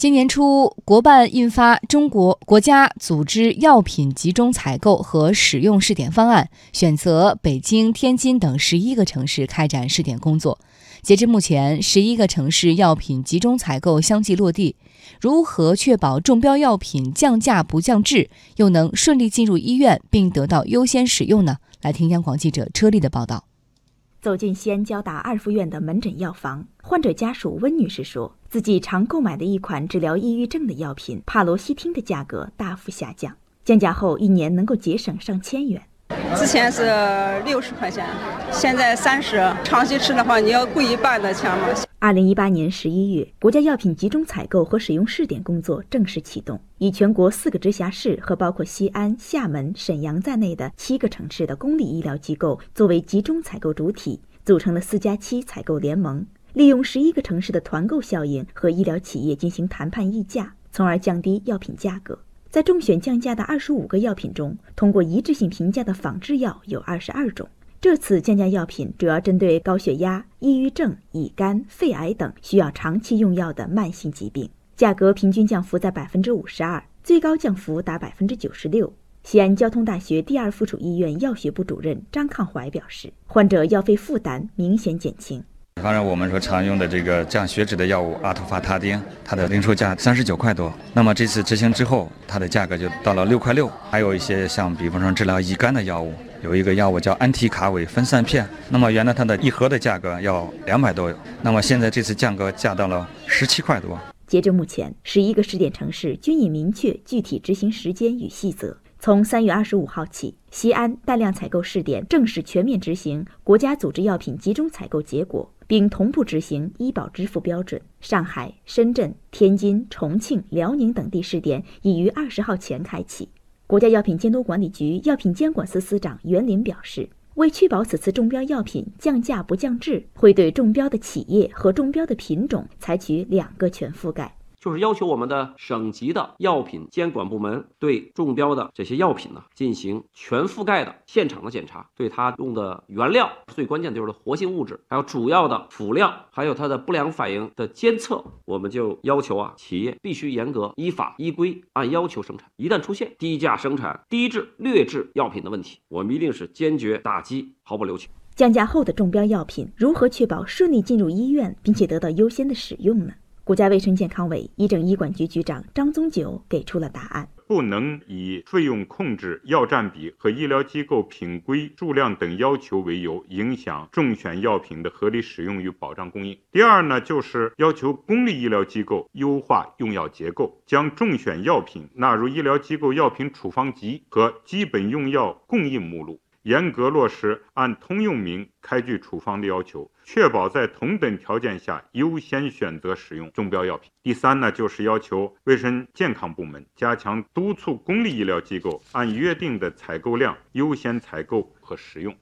今年初，国办印发《中国国家组织药品集中采购和使用试点方案》，选择北京、天津等十一个城市开展试点工作。截至目前，十一个城市药品集中采购相继落地。如何确保中标药品降价不降质，又能顺利进入医院并得到优先使用呢？来听央广记者车丽的报道。走进西安交大二附院的门诊药房，患者家属温女士说，自己常购买的一款治疗抑郁症的药品帕罗西汀的价格大幅下降，降价后一年能够节省上千元。之前是六十块钱，现在三十，长期吃的话你要贵一半的钱吗？二零一八年十一月，国家药品集中采购和使用试点工作正式启动，以全国四个直辖市和包括西安、厦门、沈阳在内的七个城市的公立医疗机构作为集中采购主体，组成了“四加七”采购联盟，利用十一个城市的团购效应和医疗企业进行谈判议价，从而降低药品价格。在中选降价的二十五个药品中，通过一致性评价的仿制药有二十二种。这次降价药品主要针对高血压、抑郁症、乙肝、肺癌等需要长期用药的慢性疾病，价格平均降幅在百分之五十二，最高降幅达百分之九十六。西安交通大学第二附属医院药学部主任张抗怀表示，患者药费负担明显减轻。当然，我们说常用的这个降血脂的药物阿托伐他汀，它的零售价三十九块多。那么这次执行之后，它的价格就到了六块六。还有一些像，比方说治疗乙肝的药物。有一个药物叫安提卡韦分散片，那么原来它的一盒的价格要两百多，那么现在这次价格降到了十七块多。截至目前，十一个试点城市均已明确具体执行时间与细则。从三月二十五号起，西安大量采购试点正式全面执行国家组织药品集中采购结果，并同步执行医保支付标准。上海、深圳、天津、重庆、辽宁等地试点已于二十号前开启。国家药品监督管理局药品监管司司长袁林表示，为确保此次中标药品降价不降质，会对中标的企业和中标的品种采取两个全覆盖。就是要求我们的省级的药品监管部门对中标的这些药品呢进行全覆盖的现场的检查，对它用的原料最关键的就是活性物质，还有主要的辅料，还有它的不良反应的监测，我们就要求啊企业必须严格依法依规按要求生产，一旦出现低价生产、低质劣质药品的问题，我们一定是坚决打击，毫不留情。降价后的中标药品如何确保顺利进入医院，并且得到优先的使用呢？国家卫生健康委医政医管局局长张宗九给出了答案：不能以费用控制、药占比和医疗机构品规数量等要求为由，影响中选药品的合理使用与保障供应。第二呢，就是要求公立医疗机构优化用药结构，将中选药品纳入医疗机构药品处方集和基本用药供应目录。严格落实按通用名开具处方的要求，确保在同等条件下优先选择使用中标药品。第三呢，就是要求卫生健康部门加强督促公立医疗机构按约定的采购量优先采购和使用。